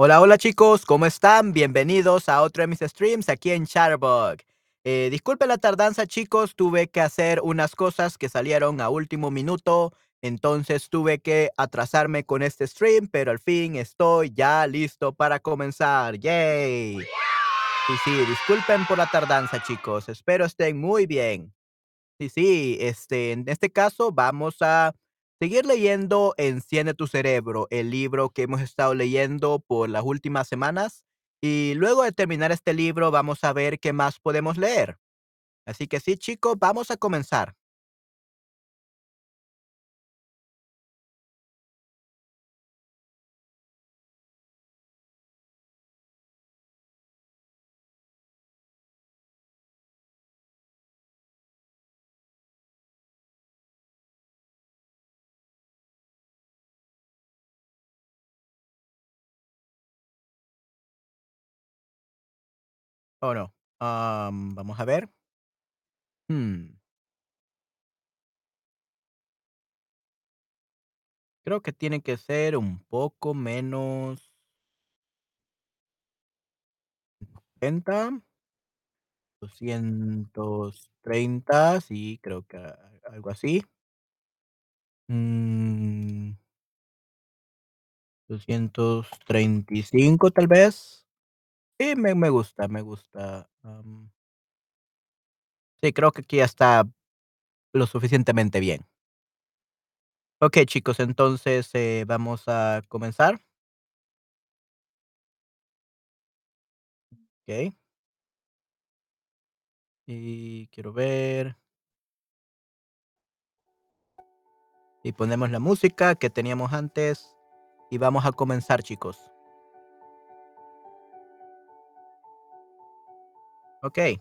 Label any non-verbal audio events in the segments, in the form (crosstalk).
Hola, hola chicos, ¿cómo están? Bienvenidos a otro de mis streams aquí en Charbug. Eh, disculpe la tardanza chicos, tuve que hacer unas cosas que salieron a último minuto, entonces tuve que atrasarme con este stream, pero al fin estoy ya listo para comenzar. ¡Yay! Sí, sí, disculpen por la tardanza chicos, espero estén muy bien. Sí, sí, este, en este caso vamos a seguir leyendo Enciende tu cerebro, el libro que hemos estado leyendo por las últimas semanas. Y luego de terminar este libro, vamos a ver qué más podemos leer. Así que sí, chicos, vamos a comenzar. ¿O no? Am, vamos a ver. Hmm, creo que tiene que ser un poco menos 30, 230, sí, creo que algo así. Mm, 235 tal vez. Sí, me me gusta, me gusta, sí, creo que aquí ya está lo suficientemente bien. Okey, chicos, entonces, eh, vamos a comenzar. Okey, y quiero ver si ponemos la música que teníamos antes, y vamos a comenzar, chicos. Okey,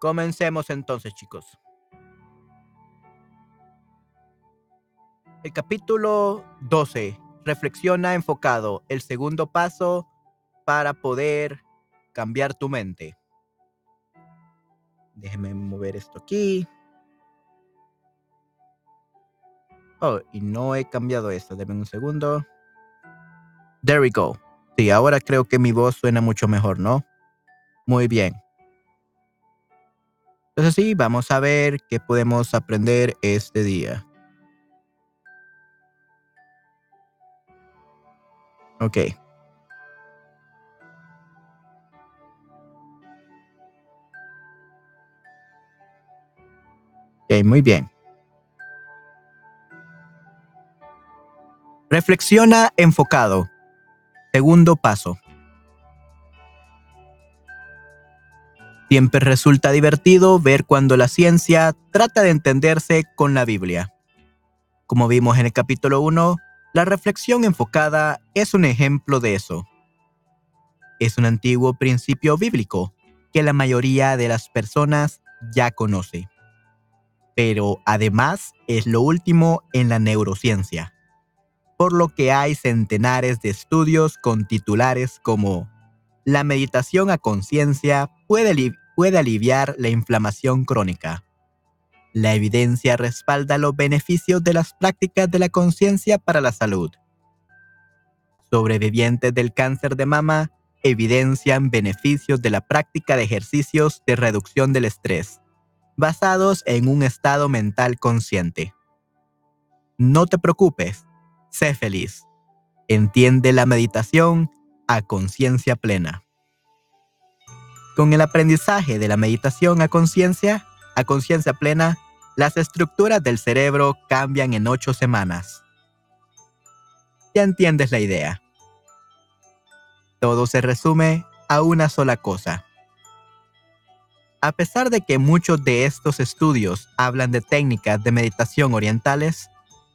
comencemos entonces, chicos. El capítulo 12, reflexiona enfocado, el segundo paso para poder cambiar tu mente. Déjeme mover esto aquí. Oh, y no he cambiado esto. Deme un segundo. There we go. Sí, ahora creo que mi voz suena mucho mejor, ¿no? Muy bien. Entonces sí, vamos a ver qué podemos aprender este día. Ok. Ok, muy bien. Reflexiona enfocado. Segundo paso. Siempre resulta divertido ver cuando la ciencia trata de entenderse con la Biblia. Como vimos en el capítulo 1, la reflexión enfocada es un ejemplo de eso. Es un antiguo principio bíblico que la mayoría de las personas ya conoce. Pero además es lo último en la neurociencia, por lo que hay centenares de estudios con titulares como La meditación a conciencia puede, puede aliviar la inflamación crónica. La evidencia respalda los beneficios de las prácticas de la conciencia para la salud. Sobrevivientes del cáncer de mama evidencian beneficios de la práctica de ejercicios de reducción del estrés, basados en un estado mental consciente. No te preocupes, sé feliz. Entiende la meditación a conciencia plena. Con el aprendizaje de la meditación a conciencia, a conciencia plena, las estructuras del cerebro cambian en ocho semanas. Ya entiendes la idea. Todo se resume a una sola cosa. A pesar de que muchos de estos estudios hablan de técnicas de meditación orientales,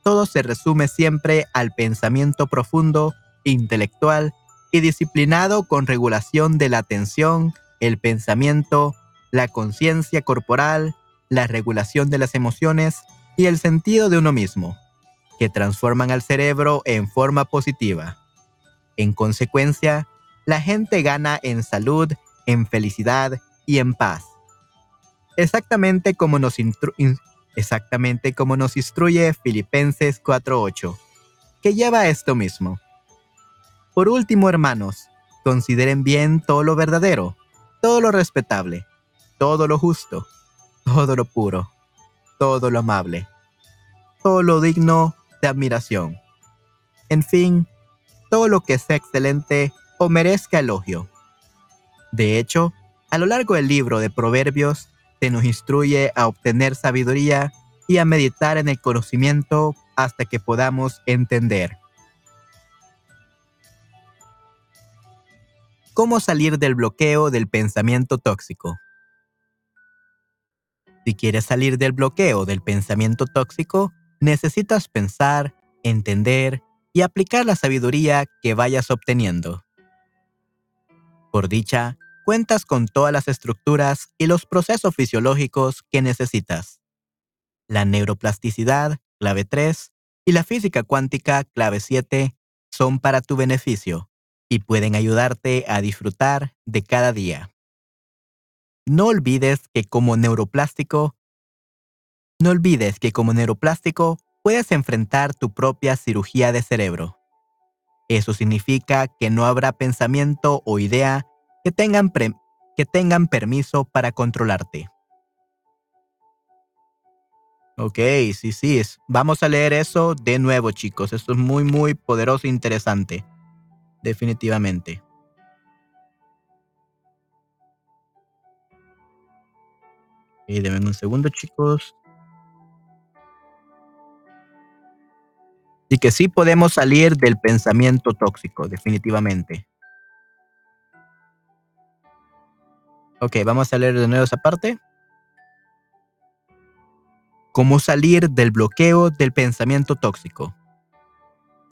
todo se resume siempre al pensamiento profundo, intelectual y disciplinado con regulación de la atención, el pensamiento, la conciencia corporal, la regulación de las emociones y el sentido de uno mismo, que transforman al cerebro en forma positiva. En consecuencia, la gente gana en salud, en felicidad y en paz. Exactamente como nos, exactamente como nos instruye Filipenses 4.8, que lleva a esto mismo. Por último, hermanos, consideren bien todo lo verdadero, todo lo respetable, todo lo justo, todo lo puro, todo lo amable, todo lo digno de admiración. En fin, todo lo que sea excelente o merezca elogio. De hecho, a lo largo del libro de Proverbios se nos instruye a obtener sabiduría y a meditar en el conocimiento hasta que podamos entender. ¿Cómo salir del bloqueo del pensamiento tóxico? Si quieres salir del bloqueo del pensamiento tóxico, necesitas pensar, entender y aplicar la sabiduría que vayas obteniendo. Por dicha, cuentas con todas las estructuras y los procesos fisiológicos que necesitas. La neuroplasticidad, clave 3, y la física cuántica, clave 7, son para tu beneficio y pueden ayudarte a disfrutar de cada día. No olvides que como neuroplástico, no olvides que como neuroplástico puedes enfrentar tu propia cirugía de cerebro. Eso significa que no habrá pensamiento o idea que tengan, que tengan permiso para controlarte. Ok, sí, sí. Vamos a leer eso de nuevo, chicos. Esto es muy, muy poderoso e interesante. Definitivamente. Y denme un segundo, chicos. Y que sí podemos salir del pensamiento tóxico, definitivamente. Ok, vamos a leer de nuevo esa parte. ¿Cómo salir del bloqueo del pensamiento tóxico?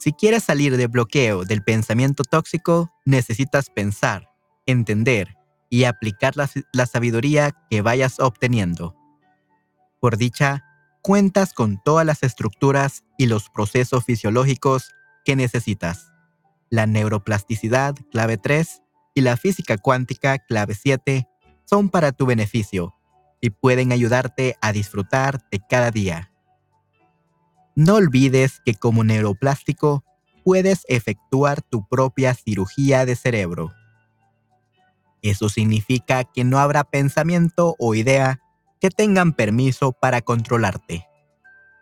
Si quieres salir del bloqueo del pensamiento tóxico, necesitas pensar, entender y aplicar la, la sabiduría que vayas obteniendo. Por dicha, cuentas con todas las estructuras y los procesos fisiológicos que necesitas. La neuroplasticidad, clave 3, y la física cuántica, clave 7, son para tu beneficio y pueden ayudarte a disfrutar de cada día. No olvides que como neuroplástico puedes efectuar tu propia cirugía de cerebro. Eso significa que no habrá pensamiento o idea que tengan permiso para controlarte.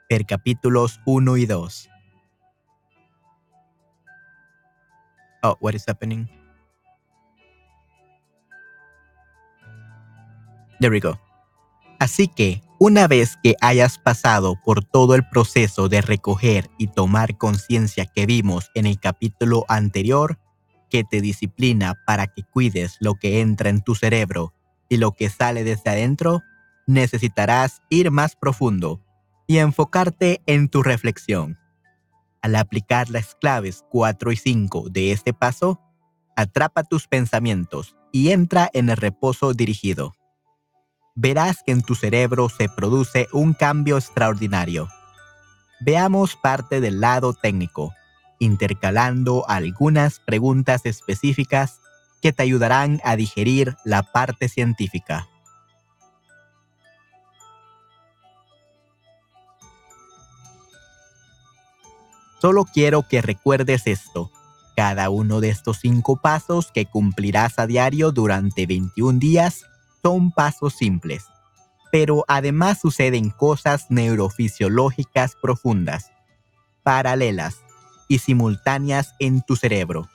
Per capítulos 1 y 2. Oh, what is happening? There we go. Así que, una vez que hayas pasado por todo el proceso de recoger y tomar conciencia que vimos en el capítulo anterior, que te disciplina para que cuides lo que entra en tu cerebro y lo que sale desde adentro, necesitarás ir más profundo y enfocarte en tu reflexión. Al aplicar las claves 4 y 5 de este paso, atrapa tus pensamientos y entra en el reposo dirigido verás que en tu cerebro se produce un cambio extraordinario. Veamos parte del lado técnico, intercalando algunas preguntas específicas que te ayudarán a digerir la parte científica. Solo quiero que recuerdes esto. Cada uno de estos cinco pasos que cumplirás a diario durante 21 días son pasos simples, pero además suceden cosas neurofisiológicas profundas, paralelas y simultáneas en tu cerebro,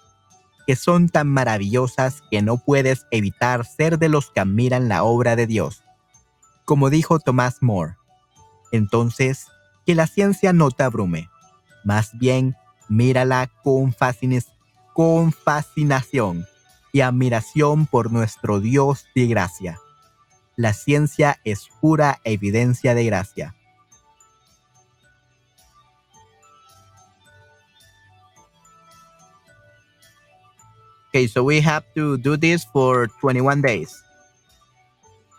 que son tan maravillosas que no puedes evitar ser de los que admiran la obra de Dios. Como dijo Thomas More, entonces, que la ciencia no te abrume, más bien mírala con, con fascinación y admiración por nuestro Dios de gracia. La ciencia es pura evidencia de gracia. Okay, so we have to do this for 21 days.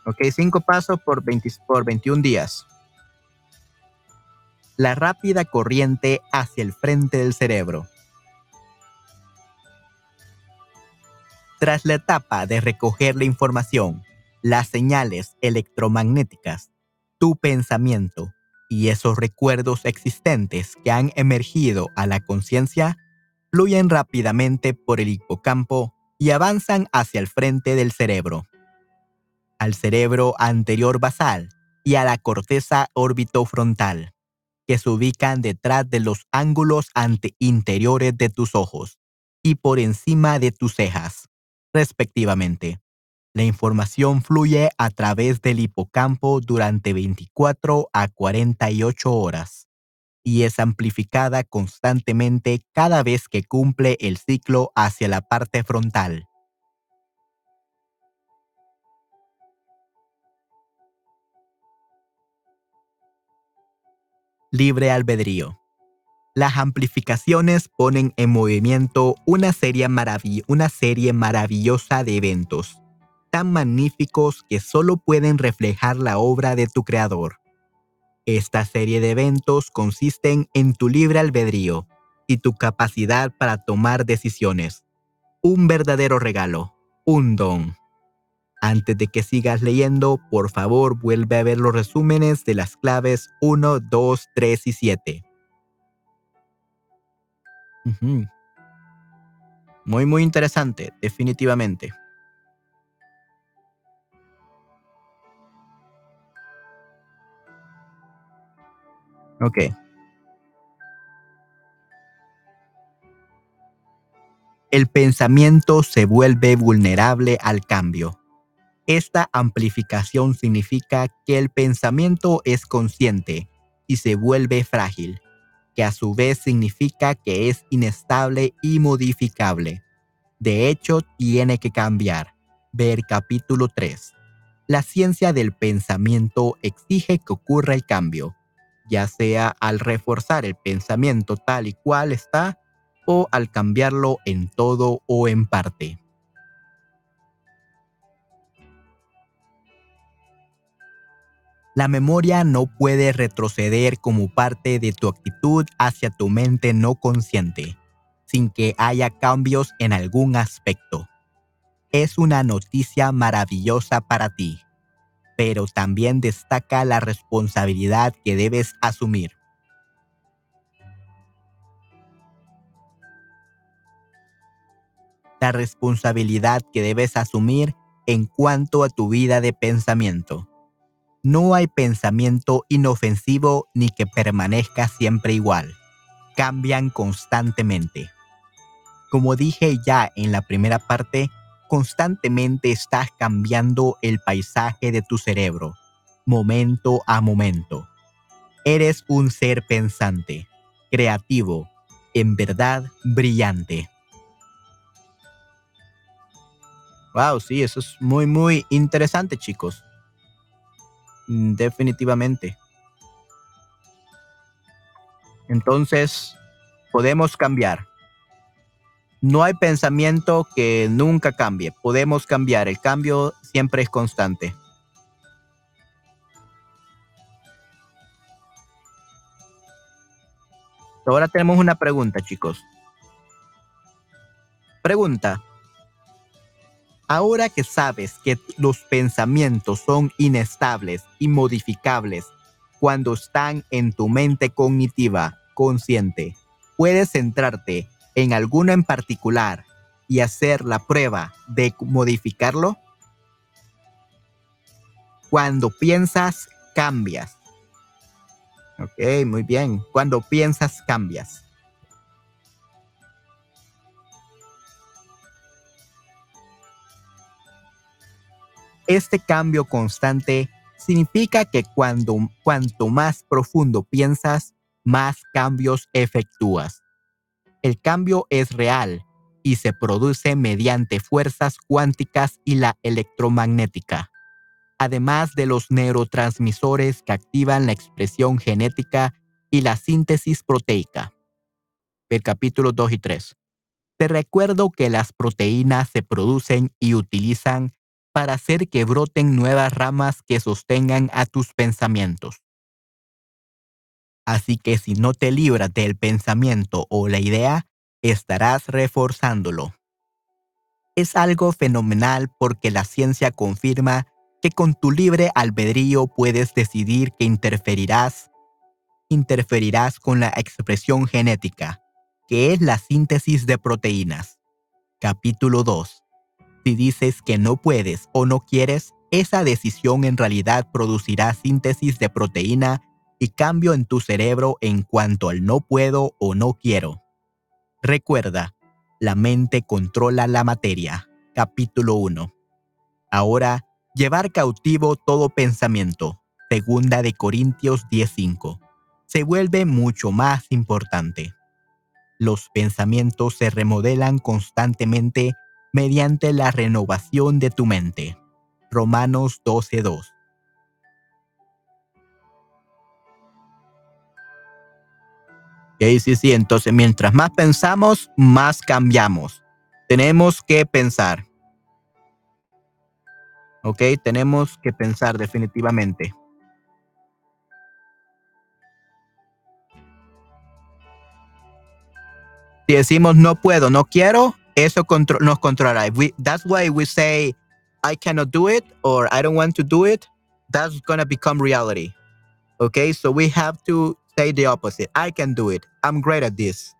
Okay, cinco pasos por, 20, por 21 días. La rápida corriente hacia el frente del cerebro. Tras la etapa de recoger la información, las señales electromagnéticas, tu pensamiento Y esos recuerdos existentes que han emergido a la conciencia fluyen rápidamente por el hipocampo y avanzan hacia el frente del cerebro, al cerebro anterior basal y a la corteza orbitofrontal, que se ubican detrás de los ángulos ante interiores de tus ojos y por encima de tus cejas, respectivamente. La información fluye a través del hipocampo durante 24 a 48 horas y es amplificada constantemente cada vez que cumple el ciclo hacia la parte frontal. Libre albedrío. Las amplificaciones ponen en movimiento una serie, una serie maravillosa de eventos tan magníficos que solo pueden reflejar la obra de tu creador. Esta serie de eventos consisten en tu libre albedrío y tu capacidad para tomar decisiones. Un verdadero regalo, un don. Antes de que sigas leyendo, por favor vuelve a ver los resúmenes de las claves 1, 2, 3 y 7. Muy, muy interesante, definitivamente. Ok. El pensamiento se vuelve vulnerable al cambio. Esta amplificación significa que el pensamiento es consciente y se vuelve frágil, que a su vez significa que es inestable y modificable. De hecho, tiene que cambiar. Ver capítulo 3. La ciencia del pensamiento exige que ocurra el cambio ya sea al reforzar el pensamiento tal y cual está o al cambiarlo en todo o en parte. La memoria no puede retroceder como parte de tu actitud hacia tu mente no consciente, sin que haya cambios en algún aspecto. Es una noticia maravillosa para ti pero también destaca la responsabilidad que debes asumir. La responsabilidad que debes asumir en cuanto a tu vida de pensamiento. No hay pensamiento inofensivo ni que permanezca siempre igual. Cambian constantemente. Como dije ya en la primera parte, constantemente estás cambiando el paisaje de tu cerebro, momento a momento. Eres un ser pensante, creativo, en verdad brillante. Wow, sí, eso es muy, muy interesante, chicos. Mm, definitivamente. Entonces, podemos cambiar. No hay pensamiento que nunca cambie. Podemos cambiar. El cambio siempre es constante. Ahora tenemos una pregunta, chicos. Pregunta. Ahora que sabes que los pensamientos son inestables y modificables cuando están en tu mente cognitiva consciente, puedes centrarte en alguno en particular y hacer la prueba de modificarlo? Cuando piensas, cambias. Ok, muy bien. Cuando piensas, cambias. Este cambio constante significa que cuando, cuanto más profundo piensas, más cambios efectúas el cambio es real y se produce mediante fuerzas cuánticas y la electromagnética, además de los neurotransmisores que activan la expresión genética y la síntesis proteica. El capítulo 2 y 3. Te recuerdo que las proteínas se producen y utilizan para hacer que broten nuevas ramas que sostengan a tus pensamientos. Así que si no te libras del pensamiento o la idea, estarás reforzándolo. Es algo fenomenal porque la ciencia confirma que con tu libre albedrío puedes decidir que interferirás interferirás con la expresión genética, que es la síntesis de proteínas. Capítulo 2. Si dices que no puedes o no quieres, esa decisión en realidad producirá síntesis de proteína y cambio en tu cerebro en cuanto al no puedo o no quiero. Recuerda, la mente controla la materia. Capítulo 1. Ahora, llevar cautivo todo pensamiento. Segunda de Corintios 10:5. Se vuelve mucho más importante. Los pensamientos se remodelan constantemente mediante la renovación de tu mente. Romanos 12:2. Ok, sí, sí, entonces mientras más pensamos, más cambiamos. Tenemos que pensar. Ok, tenemos que pensar definitivamente. Si decimos no puedo, no quiero, eso contro nos controlará. We, that's why we say I cannot do it or I don't want to do it. That's going to become reality. Okay, so we have to say the opposite. I can do it. I'm great at this.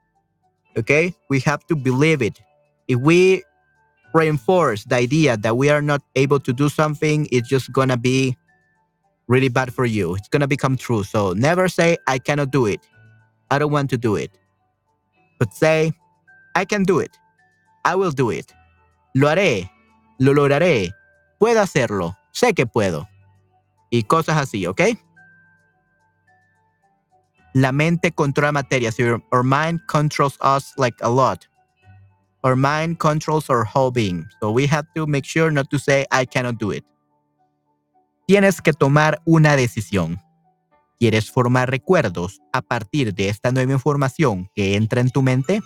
Okay, we have to believe it. If we reinforce the idea that we are not able to do something, it's just going to be really bad for you. It's going to become true. So never say, I cannot do it. I don't want to do it. But say, I can do it. I will do it. Lo haré. Lo lograré. Puedo hacerlo. Sé que puedo. Y cosas así, ¿ok? La mente controla materia. So our mind controls us like a lot. Our mind controls our whole being. So we have to make sure not to say, I cannot do it. Tienes que tomar una decisión. ¿Quieres formar recuerdos a partir de esta nueva información que entra en tu mente?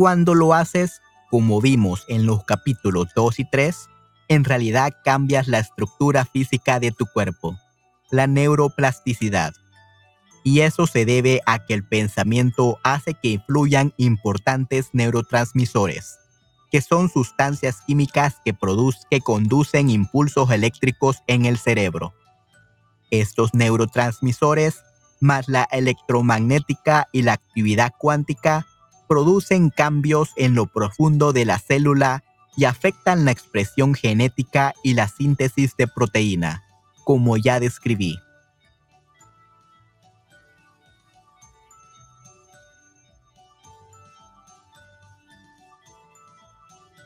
Cuando lo haces, como vimos en los capítulos 2 y 3, en realidad cambias la estructura física de tu cuerpo, la neuroplasticidad. Y eso se debe a que el pensamiento hace que influyan importantes neurotransmisores, que son sustancias químicas que, que conducen impulsos eléctricos en el cerebro. Estos neurotransmisores, más la electromagnética y la actividad cuántica, producen cambios en lo profundo de la célula y afectan la expresión genética y la síntesis de proteína, como ya describí.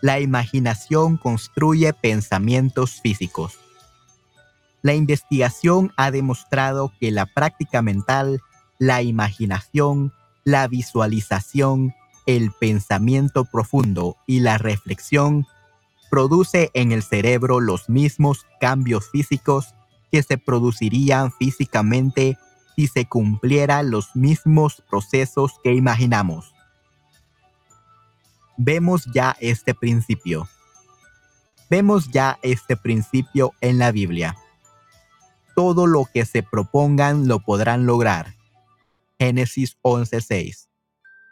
La imaginación construye pensamientos físicos. La investigación ha demostrado que la práctica mental, la imaginación, la visualización, el pensamiento profundo y la reflexión produce en el cerebro los mismos cambios físicos que se producirían físicamente si se cumplieran los mismos procesos que imaginamos. Vemos ya este principio. Vemos ya este principio en la Biblia. Todo lo que se propongan lo podrán lograr Génesis 11:6.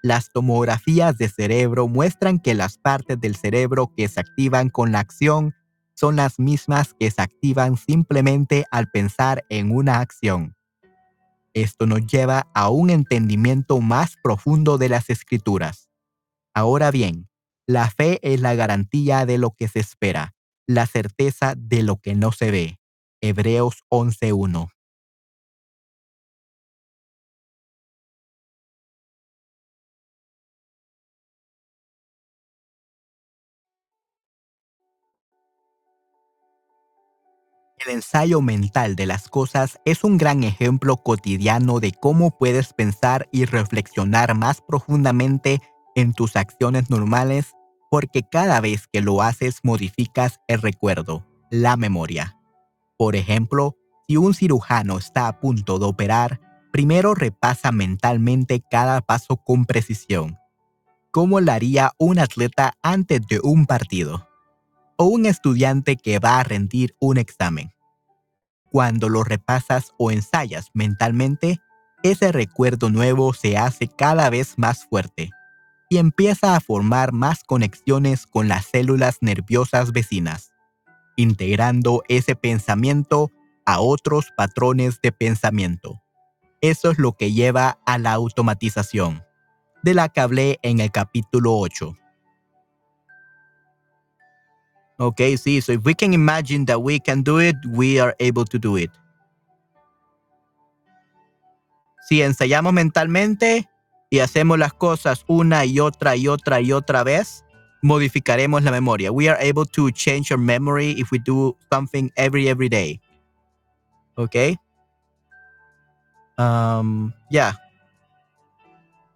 Las tomografías de cerebro muestran que las partes del cerebro que se activan con la acción son las mismas que se activan simplemente al pensar en una acción. Esto nos lleva a un entendimiento más profundo de las escrituras. Ahora bien, la fe es la garantía de lo que se espera, la certeza de lo que no se ve. Hebreos 11.1. El ensayo mental de las cosas es un gran ejemplo cotidiano de cómo puedes pensar y reflexionar más profundamente en tus acciones normales porque cada vez que lo haces modificas el recuerdo, la memoria. Por ejemplo, si un cirujano está a punto de operar, primero repasa mentalmente cada paso con precisión, como lo haría un atleta antes de un partido o un estudiante que va a rendir un examen. Cuando lo repasas o ensayas mentalmente, ese recuerdo nuevo se hace cada vez más fuerte y empieza a formar más conexiones con las células nerviosas vecinas, integrando ese pensamiento a otros patrones de pensamiento. Eso es lo que lleva a la automatización, de la que hablé en el capítulo 8. Okay, sí, so if we can imagine that we can do it, we are able to do it. Si ensayamos mentalmente y hacemos las cosas una y otra y otra y otra vez, modificaremos la memoria. We are able to change our memory if we do something every every day. Okay? Um, ya.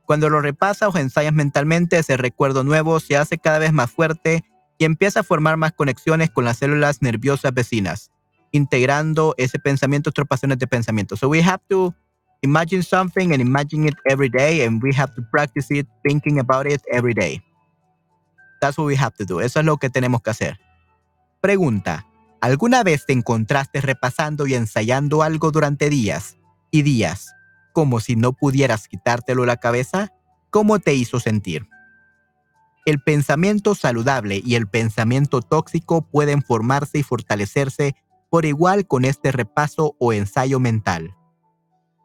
Cuando lo repasas o ensayas mentalmente, ese recuerdo nuevo se hace cada vez más fuerte y empieza a formar más conexiones con las células nerviosas vecinas, integrando ese pensamiento otras pasiones de pensamiento. So we have to imagine something and imagine it every day, and we have to practice it, thinking about it every day. That's what we have to do. Eso es lo que tenemos que hacer. Pregunta. ¿Alguna vez te encontraste repasando y ensayando algo durante días y días, como si no pudieras quitártelo la cabeza? ¿Cómo te hizo sentir? El pensamiento saludable y el pensamiento tóxico pueden formarse y fortalecerse por igual con este repaso o ensayo mental.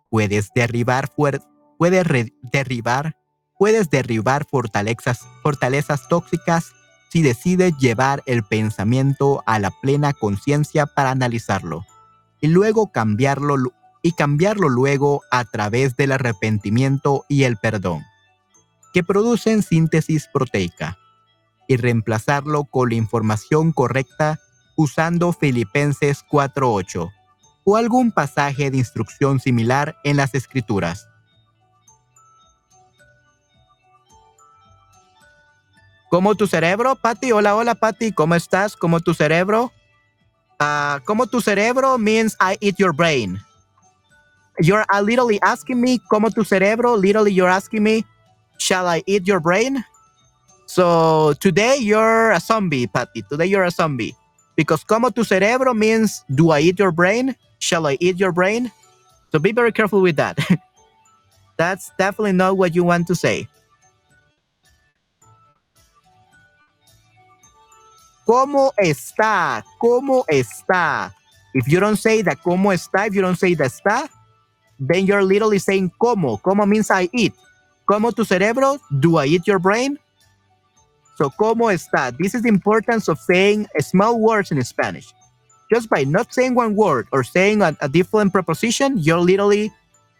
Puedes derribar, puedes derribar, puedes derribar fortalezas, fortalezas tóxicas si decides llevar el pensamiento a la plena conciencia para analizarlo y luego cambiarlo y cambiarlo luego a través del arrepentimiento y el perdón que producen síntesis proteica y reemplazarlo con la información correcta usando Filipenses 4.8 o algún pasaje de instrucción similar en las escrituras. ¿Cómo tu cerebro, Patty? Hola, hola, Patty. ¿Cómo estás? ¿Cómo tu cerebro? Uh, ¿Cómo tu cerebro means I eat your brain. You're literally asking me, ¿cómo tu cerebro? Literally, you're asking me, Shall I eat your brain? So today you're a zombie, Patty. Today you're a zombie. Because como tu cerebro means do I eat your brain? Shall I eat your brain? So be very careful with that. (laughs) That's definitely not what you want to say. ¿Cómo está? ¿Cómo está? If you don't say that ¿cómo está? If you don't say that está, then you're literally saying ¿cómo? ¿Cómo means I eat. ¿Cómo tu cerebro? Do I eat your brain? So, ¿cómo está? This is the importance of saying small words in Spanish. Just by not saying one word or saying a, a different preposition, you're literally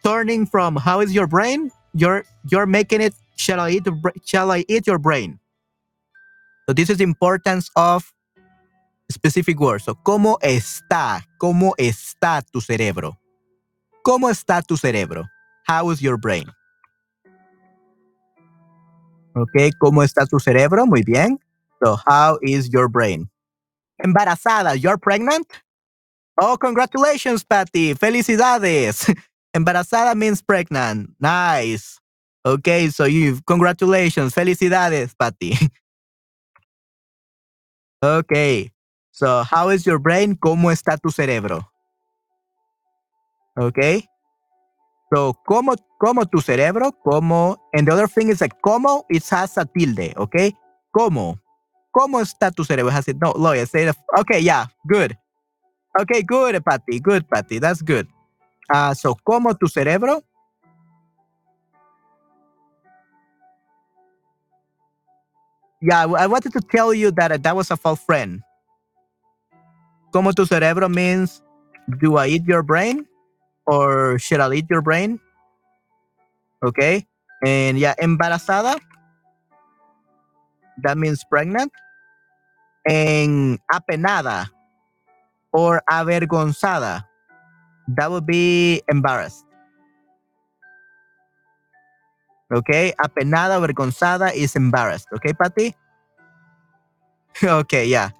turning from how is your brain? You're you're making it shall I eat shall I eat your brain? So this is the importance of specific words. So, ¿cómo está? ¿Cómo está tu cerebro? ¿Cómo está tu cerebro? How is your brain? Ok, ¿cómo está tu cerebro? Muy bien. So, how is your brain? Embarazada, you're pregnant? Oh, congratulations, Patty. Felicidades. (laughs) Embarazada means pregnant. Nice. Okay, so you congratulations. Felicidades, Patty. (laughs) okay. So, how is your brain? ¿Cómo está tu cerebro? Okay. So, como, como tu cerebro, como, and the other thing is like, como, it has a tilde, okay? Como, ¿cómo está tu cerebro? Has it, no, lawyer, say the, okay, yeah, good. Okay, good, Patty, good, Patty, that's good. Uh, so, como tu cerebro, Yeah, I wanted to tell you that that was a false friend. Como tu cerebro means, do I eat your brain? Or should I eat your brain? Okay. And yeah, embarazada. That means pregnant. And apenada or avergonzada. That would be embarrassed. Okay. Apenada, avergonzada is embarrassed. Okay, Patty? (laughs) okay, yeah.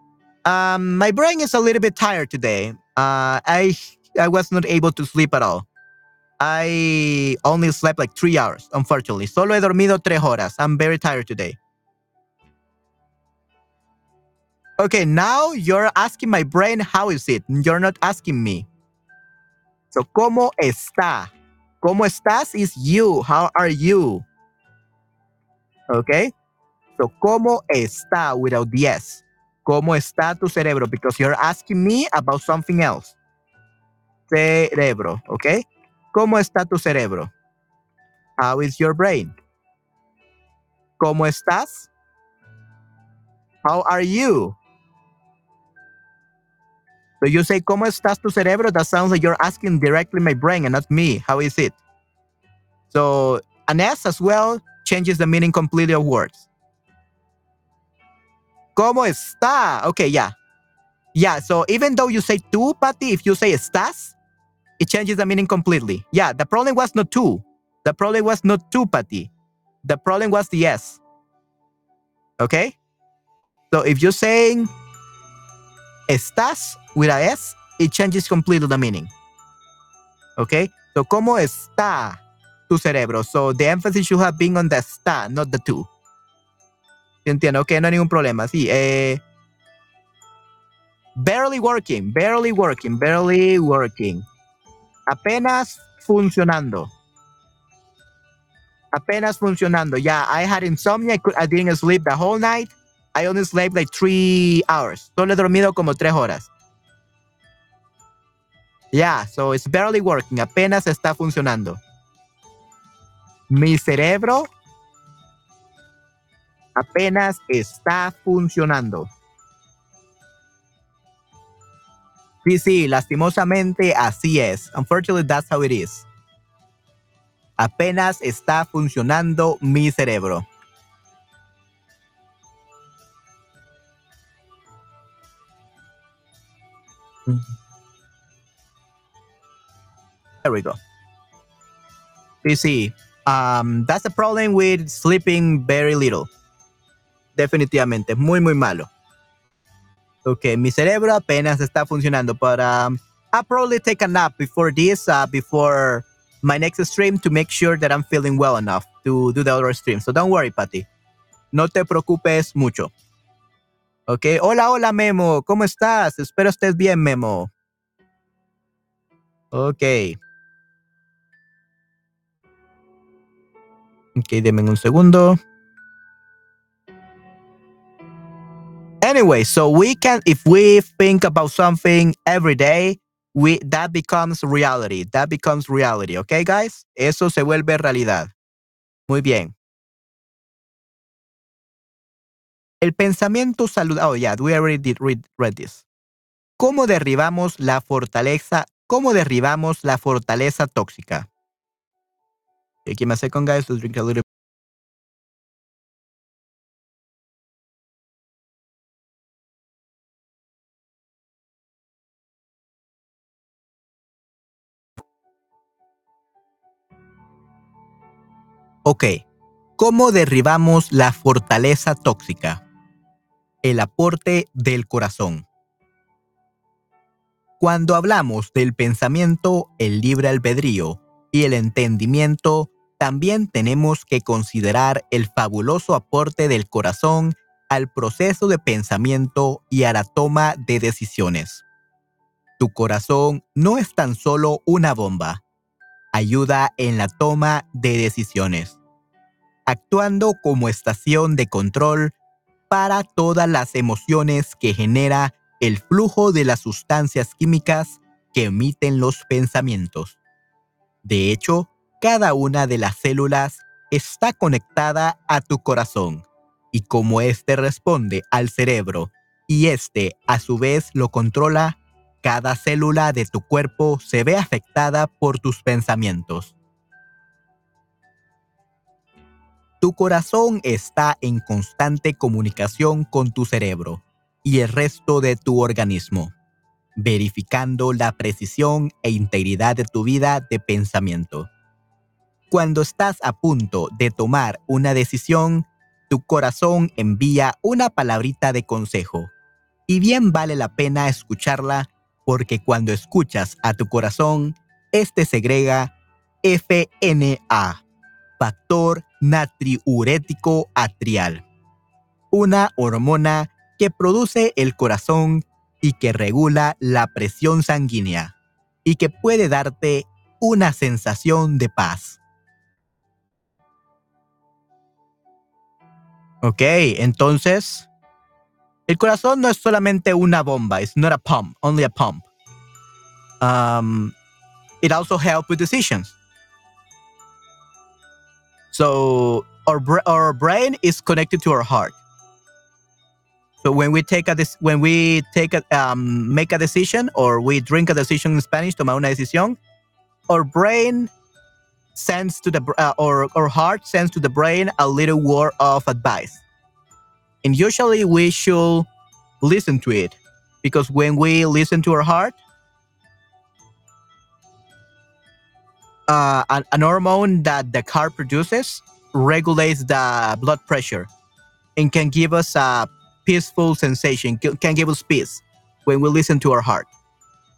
Um, my brain is a little bit tired today. Uh, I I was not able to sleep at all. I only slept like three hours, unfortunately. Solo he dormido tres horas. I'm very tired today. Okay, now you're asking my brain, how is it? You're not asking me. So, ¿cómo está? ¿Cómo estás is you. How are you? Okay? So, ¿cómo está without the S? ¿Cómo está tu cerebro? Because you're asking me about something else. Cerebro, ¿ok? ¿Cómo está tu cerebro? How is your brain? ¿Cómo estás? How are you? So you say, ¿Cómo estás tu cerebro? That sounds like you're asking directly my brain and not me. How is it? So an S as well changes the meaning completely of words. ¿Cómo está? Okay, yeah. Yeah, so even though you say tú, Patty, if you say estás, it changes the meaning completely. Yeah, the problem was not two. The problem was not two, Patty. The problem was the S. Okay? So if you're saying estás with a S, it changes completely the meaning. Okay? So, ¿cómo está tu cerebro? So, the emphasis should have been on the está, not the tú. Entiendo, ok, no hay ningún problema. Sí, eh, barely working, barely working, barely working. Apenas funcionando. Apenas funcionando. Yeah, I had insomnia. I, didn't sleep the whole night. I only slept like three hours. Solo he dormido como tres horas. Yeah, so it's barely working. Apenas está funcionando. Mi cerebro apenas está funcionando. Sí, sí, lastimosamente así es. Unfortunately, that's how it is. Apenas está funcionando mi cerebro. There we go. Sí, sí. Um, that's the problem with sleeping very little. Definitivamente, muy, muy malo. Ok, mi cerebro apenas está funcionando, but um, I'll probably take a nap before this, uh, before my next stream to make sure that I'm feeling well enough to do the other stream. So don't worry, Patty. No te preocupes mucho. Ok, hola, hola, Memo. ¿Cómo estás? Espero estés bien, Memo. Ok. Ok, denme un segundo. Anyway, so we can, if we think about something every day, we, that becomes reality. That becomes reality. Okay, guys? Eso se vuelve realidad. Muy bien. El pensamiento saludable. Oh, yeah, we already did read, read this. ¿Cómo derribamos la fortaleza? ¿Cómo derribamos la fortaleza tóxica? Give me a second, guys. Let's drink Ok, ¿cómo derribamos la fortaleza tóxica? El aporte del corazón. Cuando hablamos del pensamiento, el libre albedrío y el entendimiento, también tenemos que considerar el fabuloso aporte del corazón al proceso de pensamiento y a la toma de decisiones. Tu corazón no es tan solo una bomba, ayuda en la toma de decisiones, actuando como estación de control para todas las emociones que genera el flujo de las sustancias químicas que emiten los pensamientos. De hecho, cada una de las células está conectada a tu corazón y como éste responde al cerebro y éste a su vez lo controla, cada célula de tu cuerpo se ve afectada por tus pensamientos. Tu corazón está en constante comunicación con tu cerebro y el resto de tu organismo, verificando la precisión e integridad de tu vida de pensamiento. Cuando estás a punto de tomar una decisión, tu corazón envía una palabrita de consejo, y bien vale la pena escucharla porque cuando escuchas a tu corazón, este segrega FNA, factor natriurético atrial, una hormona que produce el corazón y que regula la presión sanguínea y que puede darte una sensación de paz. Ok, entonces el corazón no es solamente una bomba, es not a pump, only a pump. Um, it also helps with decisions. So our our brain is connected to our heart. So when we take a when we take a um, make a decision or we drink a decision in Spanish, tomar una decisión, our brain sends to the uh, or our heart sends to the brain a little word of advice, and usually we should listen to it because when we listen to our heart, uh, an, an hormone that the heart produces regulates the blood pressure and can give us a peaceful sensation, can give us peace when we listen to our heart.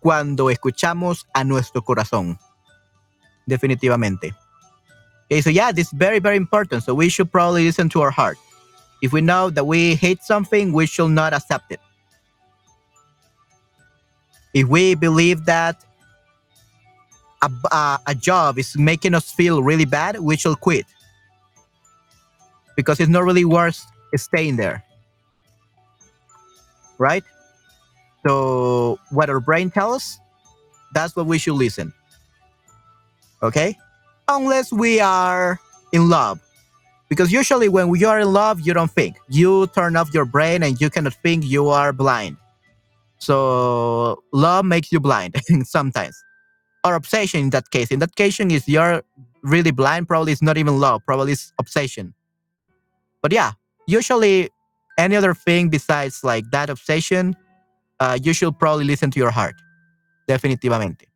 Cuando escuchamos a nuestro corazón. Definitivamente. Okay, so yeah, this is very, very important. So we should probably listen to our heart. If we know that we hate something, we should not accept it. If we believe that a, a, job is making us feel really bad, we should quit because it's not really worth staying there. Right? So, what our brain tells us, that's what we should listen. Okay? Unless we are in love. Because usually, when you are in love, you don't think. You turn off your brain and you cannot think, you are blind. So, love makes you blind (laughs) sometimes. Or obsession in that case. In that case, is you're really blind, probably it's not even love, probably it's obsession. But yeah, usually any other thing besides like that obsession, uh, you should probably listen to your heart. Definitivamente.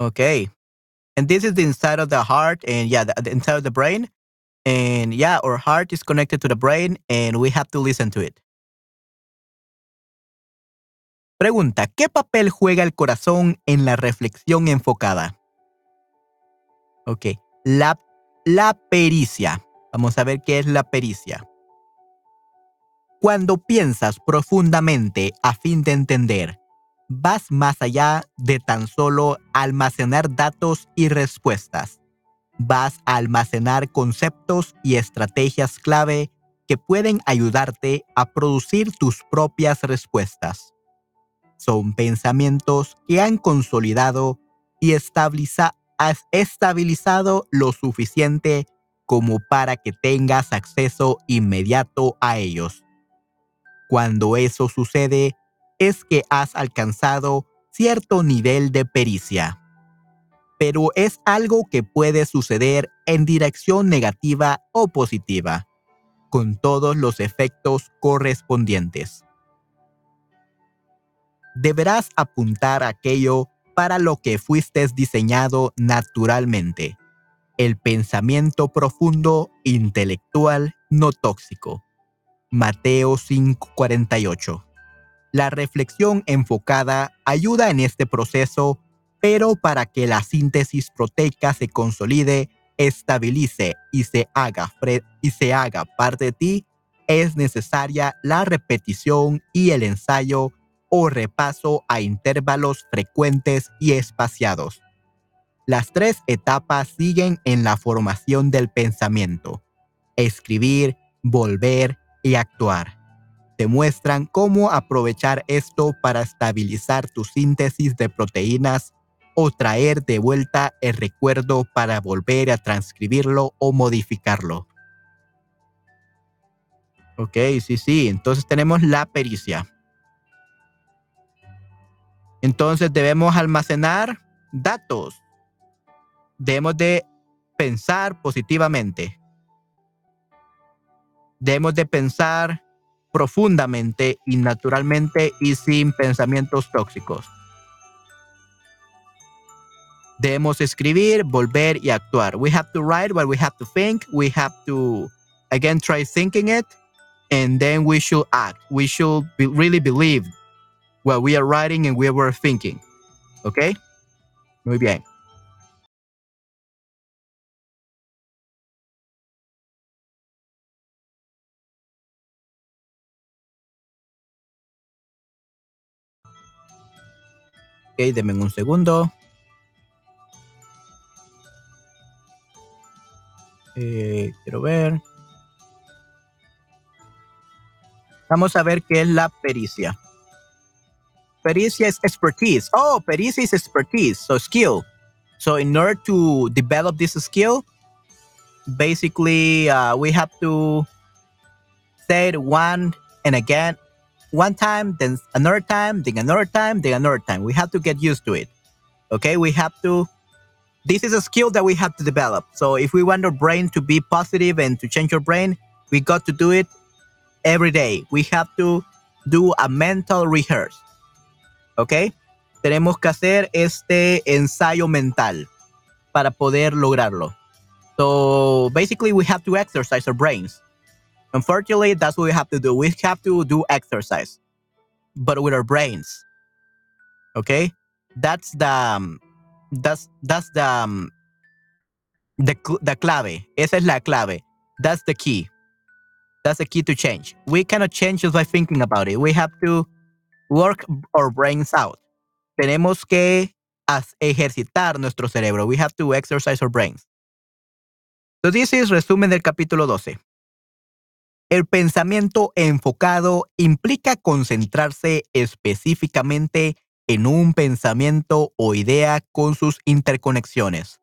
Okay. And this is the inside of the heart and yeah, the, inside of the brain. And yeah, our heart is connected to the brain and we have to listen to it. Pregunta, ¿qué papel juega el corazón en la reflexión enfocada? Ok, la, la pericia. Vamos a ver qué es la pericia. Cuando piensas profundamente a fin de entender, vas más allá de tan solo almacenar datos y respuestas. Vas a almacenar conceptos y estrategias clave que pueden ayudarte a producir tus propias respuestas son pensamientos que han consolidado y estabilizado lo suficiente como para que tengas acceso inmediato a ellos. Cuando eso sucede, es que has alcanzado cierto nivel de pericia. Pero es algo que puede suceder en dirección negativa o positiva, con todos los efectos correspondientes deberás apuntar aquello para lo que fuiste diseñado naturalmente. El pensamiento profundo, intelectual, no tóxico. Mateo 5:48. La reflexión enfocada ayuda en este proceso, pero para que la síntesis proteica se consolide, estabilice y se haga, parte de ti, es necesaria la repetición y el ensayo o repaso a intervalos frecuentes y espaciados. Las tres etapas siguen en la formación del pensamiento. Escribir, volver y actuar. Te muestran cómo aprovechar esto para estabilizar tu síntesis de proteínas o traer de vuelta el recuerdo para volver a transcribirlo o modificarlo. Ok, sí, sí. Entonces tenemos la pericia. Entonces debemos almacenar datos. Debemos de pensar positivamente. Debemos de pensar profundamente y naturalmente y sin pensamientos tóxicos. Debemos escribir, volver y actuar. We have to write what we have to think. We have to, again, try thinking it. And then we should act. We should be, really believe what we are writing and we were thinking. ¿Ok? Muy bien. Denme un segundo. Eh, quiero ver. Vamos a ver qué es la pericia. Pericia is expertise. Oh, pericia is expertise. So skill. So in order to develop this skill, basically uh, we have to say it one and again, one time, then another time, then another time, then another time. We have to get used to it. Okay, we have to. This is a skill that we have to develop. So if we want our brain to be positive and to change your brain, we got to do it every day. We have to do a mental rehearse. Okay, Tenemos que hacer este ensayo mental para poder lograrlo. So basically, we have to exercise our brains. Unfortunately, that's what we have to do. We have to do exercise, but with our brains. Okay, that's the um, that's that's the um, the the clave. Esa es la clave. That's the key. That's the key to change. We cannot change just by thinking about it. We have to work our brains out. Tenemos que ejercitar nuestro cerebro. We have to exercise our brains. So this is resumen del capítulo 12. El pensamiento enfocado implica concentrarse específicamente en un pensamiento o idea con sus interconexiones.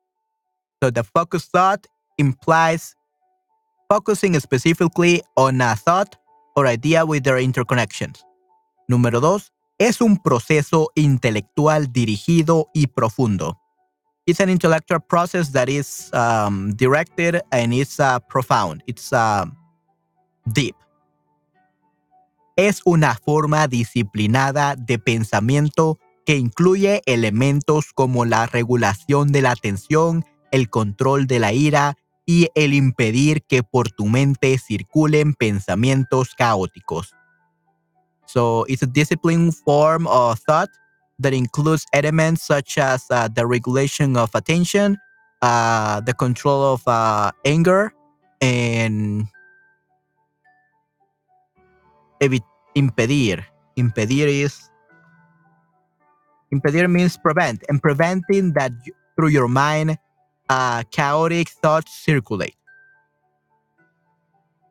So the focused thought implies focusing specifically on a thought or idea with their interconnections. Número dos, es un proceso intelectual dirigido y profundo. It's an intellectual process that is um, directed and it's uh, profound. It's uh, deep. Es una forma disciplinada de pensamiento que incluye elementos como la regulación de la atención, el control de la ira y el impedir que por tu mente circulen pensamientos caóticos. So it's a disciplined form of thought that includes elements such as uh, the regulation of attention, uh, the control of uh, anger, and impedir. Impedir is impedir means prevent, and preventing that through your mind chaotic thoughts circulate.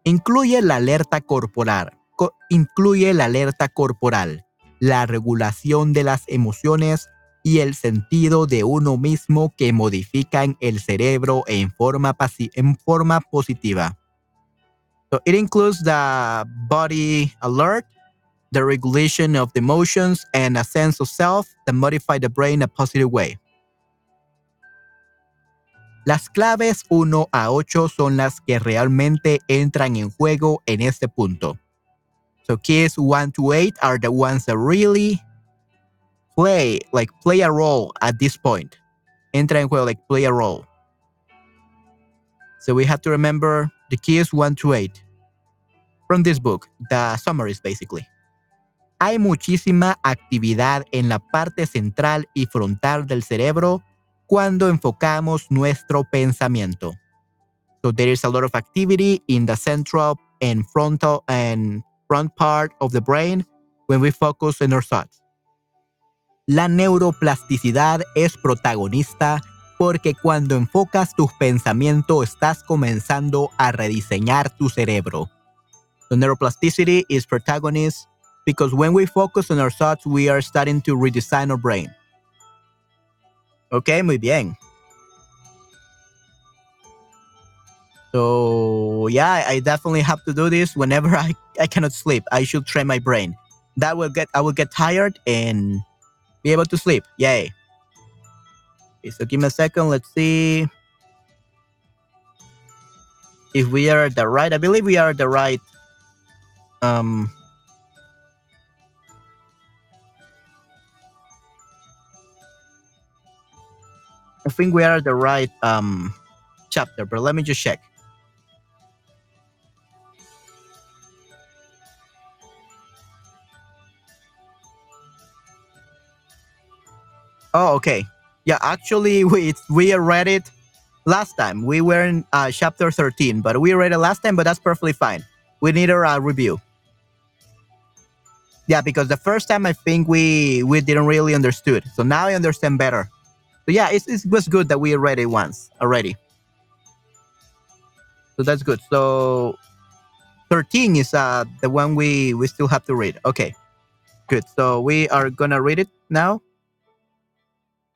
Incluye la alerta corporal. Co incluye la alerta corporal, la regulación de las emociones y el sentido de uno mismo que modifican el cerebro en forma, en forma positiva. So it includes the body alert, the regulation of the emotions, and a sense of self that modify the brain in a positive way. Las claves 1 a 8 son las que realmente entran en juego en este punto. So keys 1 to 8 are the ones that really play, like play a role at this point. Entra en juego, like play a role. So we have to remember the keys 1 to 8 from this book, the summaries basically. Hay muchísima actividad en la parte central y frontal del cerebro cuando enfocamos nuestro pensamiento. So there is a lot of activity in the central and frontal and front part of the brain when we focus on our thoughts. La neuroplasticidad es protagonista porque cuando enfocas tus pensamientos estás comenzando a rediseñar tu cerebro. The neuroplasticity is protagonist because when we focus on our thoughts, we are starting to redesign our brain. Ok, muy bien. So yeah, I definitely have to do this whenever (laughs) I, I cannot sleep. I should train my brain. That will get I will get tired and be able to sleep. Yay. Okay, so give me a second. Let's see if we are the right. I believe we are the right um I think we are the right um chapter, but let me just check. Oh, okay. Yeah, actually, we we read it last time. We were in uh, chapter 13, but we read it last time, but that's perfectly fine. We need a uh, review. Yeah, because the first time I think we we didn't really understood. So now I understand better. So yeah, it, it was good that we read it once already. So that's good. So 13 is uh, the one we, we still have to read. Okay, good. So we are gonna read it now.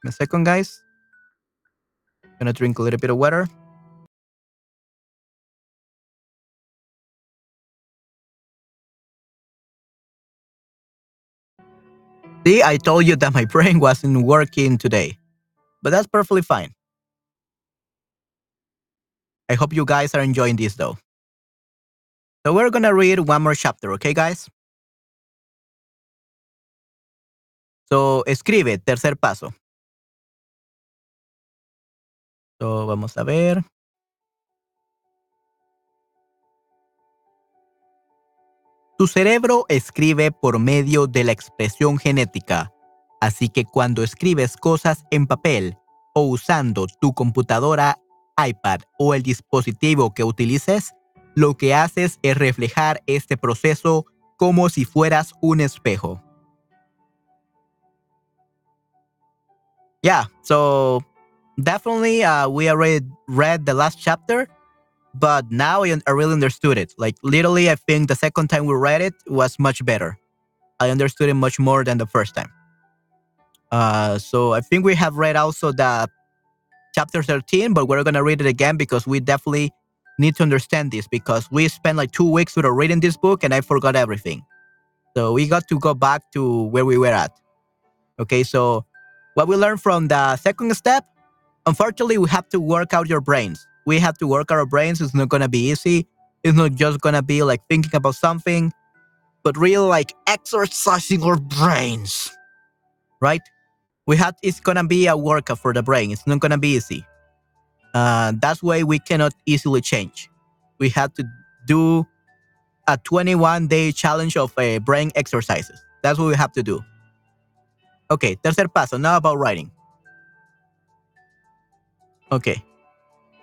In a second, guys. Gonna drink a little bit of water. See, I told you that my (laughs) brain wasn't working today, but that's perfectly fine. I hope you guys are enjoying this though. So we're gonna read one more chapter, okay, guys? So escribe, tercer paso. Vamos a ver. Tu cerebro escribe por medio de la expresión genética, así que cuando escribes cosas en papel o usando tu computadora, iPad o el dispositivo que utilices, lo que haces es reflejar este proceso como si fueras un espejo. Yeah, so definitely uh, we already read the last chapter but now I, I really understood it. Like literally, I think the second time we read it was much better. I understood it much more than the first time. Uh, so I think we have read also the chapter 13, but we're gonna read it again because we definitely need to understand this because we spent like two weeks without reading this book and I forgot everything. So we got to go back to where we were at. Okay, so what we learned from the second step, unfortunately, we have to work out your brains we have to work our brains. It's not gonna be easy. It's not just gonna be like thinking about something, but real like exercising our brains. Right? We have it's gonna be a workout for the brain. It's not gonna be easy. Uh, that's why we cannot easily change. We have to do a 21 day challenge of uh, brain exercises. That's what we have to do. Okay, tercer paso, now about writing. Okay.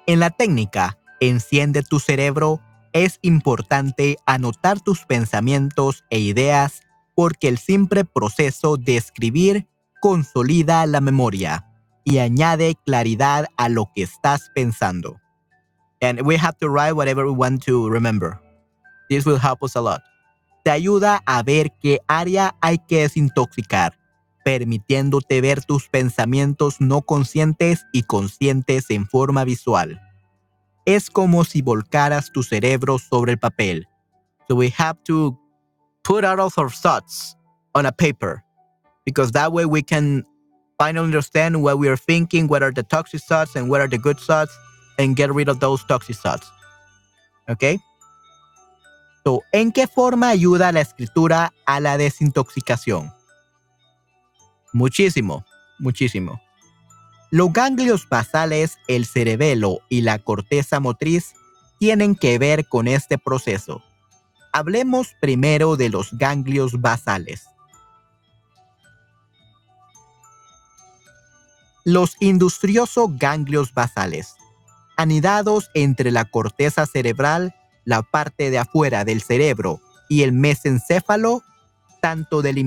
En la técnica Enciende tu cerebro es importante anotar tus pensamientos e ideas porque el simple proceso de escribir consolida la memoria y añade claridad a lo que estás pensando. And we have to write whatever we want to remember. This will help us a lot. Te ayuda a ver qué área hay que desintoxicar, permitiéndote ver tus pensamientos no conscientes y conscientes en forma visual. Es como si volcaras tu cerebro sobre el papel. So we have to put out all our thoughts on a paper because that way we can finally understand what we are thinking, what are the toxic thoughts and what are the good thoughts, and get rid of those toxic thoughts. ¿Ok? So, ¿En qué forma ayuda la escritura a la desintoxicación? Muchísimo, muchísimo. Los ganglios basales, el cerebelo y la corteza motriz tienen que ver con este proceso. Hablemos primero de los ganglios basales. Los industriosos ganglios basales, anidados entre la corteza cerebral, la parte de afuera del cerebro y el mesencéfalo, tanto del,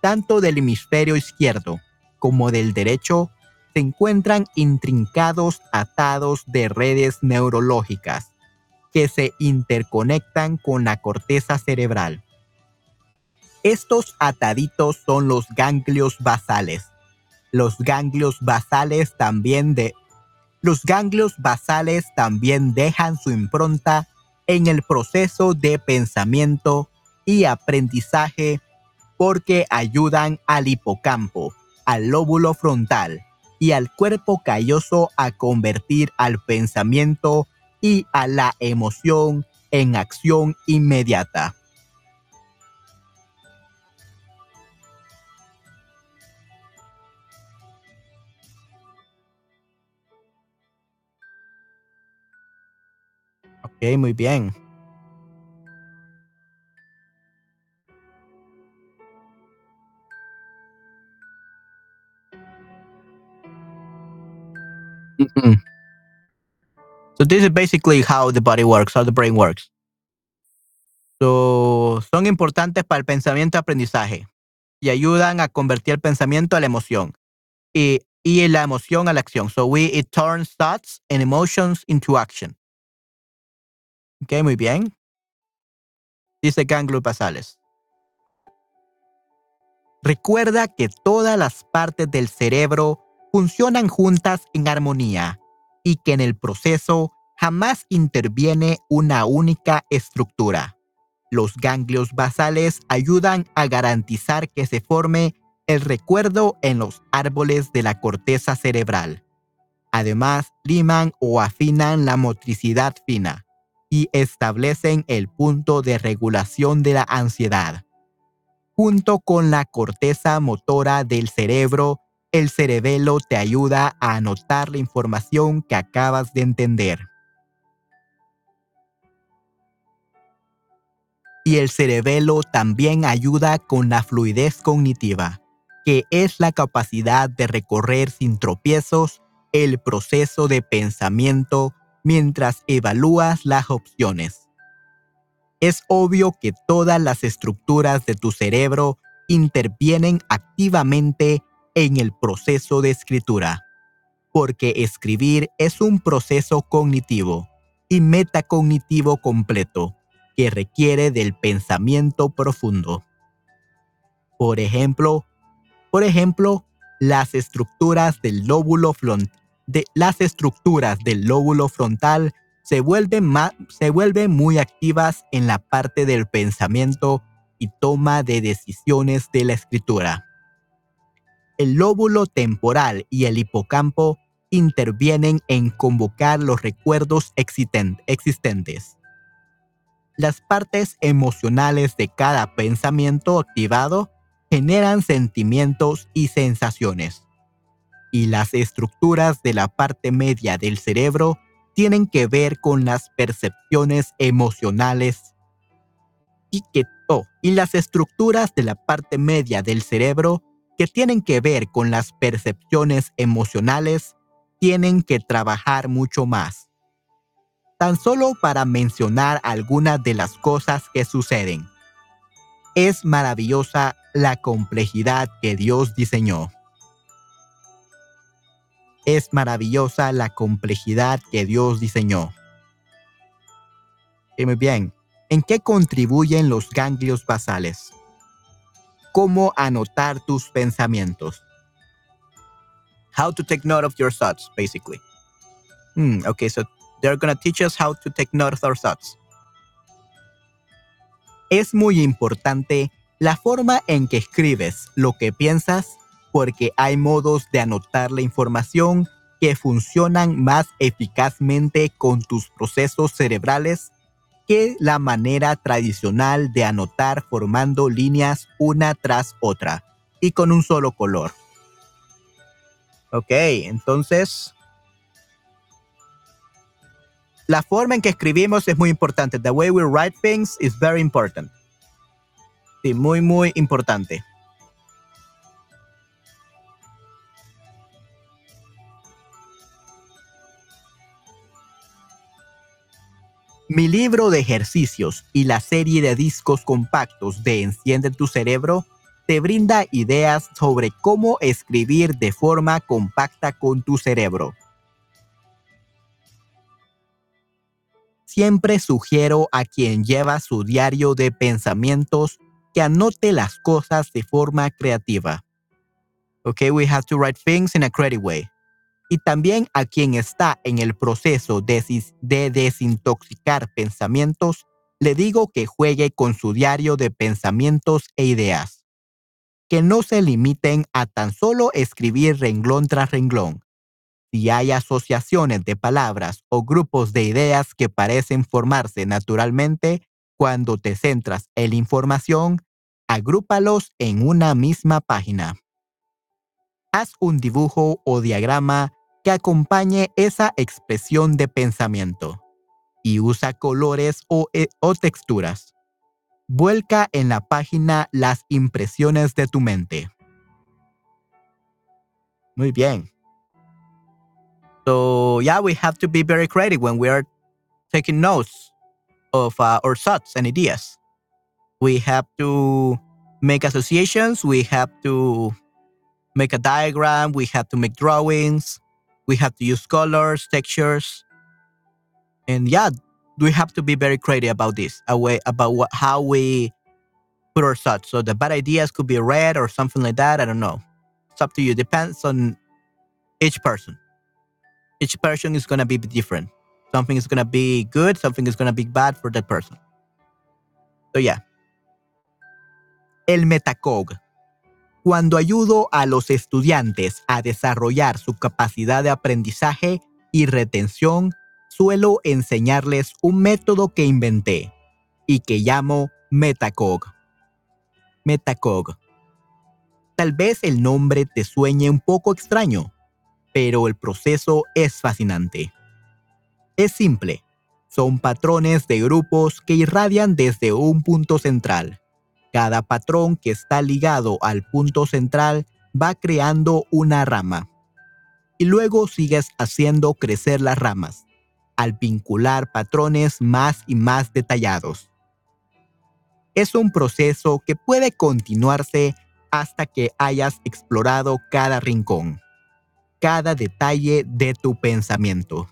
tanto del hemisferio izquierdo como del derecho, se encuentran intrincados atados de redes neurológicas que se interconectan con la corteza cerebral. Estos ataditos son los ganglios basales. Los ganglios basales también de los ganglios basales también dejan su impronta en el proceso de pensamiento y aprendizaje porque ayudan al hipocampo, al lóbulo frontal, y al cuerpo calloso a convertir al pensamiento y a la emoción en acción inmediata. Ok, muy bien. Mm-hmm. So this is basically how the body works, how the brain works. So, son importantes para el pensamiento aprendizaje y ayudan a convertir el pensamiento a la emoción y, la emoción a la acción. So we it turns thoughts and emotions into action. Ok, muy bien. Dice ganglios basales. Recuerda que todas las partes del cerebro funcionan juntas en armonía y que en el proceso jamás interviene una única estructura. Los ganglios basales ayudan a garantizar que se forme el recuerdo en los árboles de la corteza cerebral. Además, liman o afinan la motricidad fina y establecen el punto de regulación de la ansiedad. Junto con la corteza motora del cerebro, el cerebelo te ayuda a anotar la información que acabas de entender. Y el cerebelo también ayuda con la fluidez cognitiva, que es la capacidad de recorrer sin tropiezos el proceso de pensamiento mientras evalúas las opciones. Es obvio que todas las estructuras de tu cerebro intervienen activamente en el proceso de escritura, porque escribir es un proceso cognitivo y metacognitivo completo que requiere del pensamiento profundo. Por ejemplo, por ejemplo, las estructuras del lóbulo frontal se vuelven, se vuelven muy activas en la parte del pensamiento y toma de decisiones de la escritura. El lóbulo temporal y el hipocampo intervienen en convocar los recuerdos existentes. Las partes emocionales de cada pensamiento activado generan sentimientos y sensaciones y las estructuras de la parte media del cerebro tienen que ver con las percepciones emocionales y que oh, y las estructuras de la parte media del cerebro que tienen que ver con las percepciones emocionales tienen que trabajar mucho más. Tan solo para mencionar algunas de las cosas que suceden. Es maravillosa la complejidad que Dios diseñó. Es maravillosa la complejidad que Dios diseñó. Muy bien, ¿en qué contribuyen los ganglios basales? ¿Cómo anotar tus pensamientos? How to take note of your thoughts, basically. Hmm, okay, so they're going to teach us how to take note of our thoughts. Es muy importante la forma en que escribes lo que piensas porque hay modos de anotar la información que funcionan más eficazmente con tus procesos cerebrales que la manera tradicional de anotar formando líneas una tras otra y con un solo color. Ok, entonces la forma en que escribimos es muy importante. The way we write things is very important. Sí, muy, muy importante. Mi libro de ejercicios y la serie de discos compactos de Enciende tu cerebro te brinda ideas sobre cómo escribir de forma compacta con tu cerebro. Siempre sugiero a quien lleva su diario de pensamientos que anote las cosas de forma creativa. Okay, we have to write things in a creative way y también a quien está en el proceso de, desintoxicar pensamientos, le digo que juegue con su diario de pensamientos e ideas. Que no se limiten a tan solo escribir renglón tras renglón. Si hay asociaciones de palabras o grupos de ideas que parecen formarse naturalmente cuando te centras en la información, agrúpalos en una misma página. Haz un dibujo o diagrama que acompañe esa expresión de pensamiento y usa colores o, eh, o texturas. Vuelca en la página las impresiones de tu mente. Muy bien. So yeah, we have to be very creative when we are taking notes of uh, our thoughts and ideas. We have to make associations. We have to make a diagram. We have to make drawings we have to use colors, textures, and yeah, we have to be very creative about this, about what, how we put our thoughts. So the bad ideas could be red or something like that. I don't know. It's up to you. Depends on each person. Each person is gonna be different. Something is gonna be good. Something is gonna be bad for that person. So yeah. El metacog. Cuando ayudo a los estudiantes a desarrollar su capacidad de aprendizaje y retención, suelo enseñarles un método que inventé y que llamo Metacog. Metacog. Tal vez el nombre te sueñe un poco extraño, pero el proceso es fascinante. Es simple. Son patrones de grupos que irradian desde un punto central. Cada patrón que está ligado al punto central va creando una rama. Y luego sigues haciendo crecer las ramas al vincular patrones más y más detallados. Es un proceso que puede continuarse hasta que hayas explorado cada rincón, cada detalle de tu pensamiento.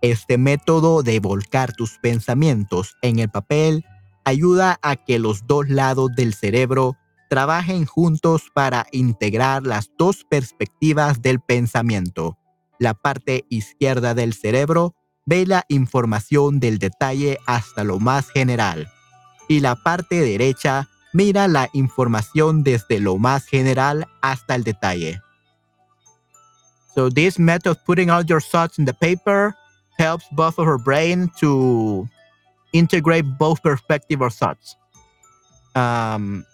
Este método de volcar tus pensamientos en el papel ayuda a que los dos lados del cerebro trabajen juntos para integrar las dos perspectivas del pensamiento la parte izquierda del cerebro ve la información del detalle hasta lo más general y la parte derecha mira la información desde lo más general hasta el detalle. So this method of putting all your thoughts in the paper helps both of her brain to integrate both perspective or thoughts. Um,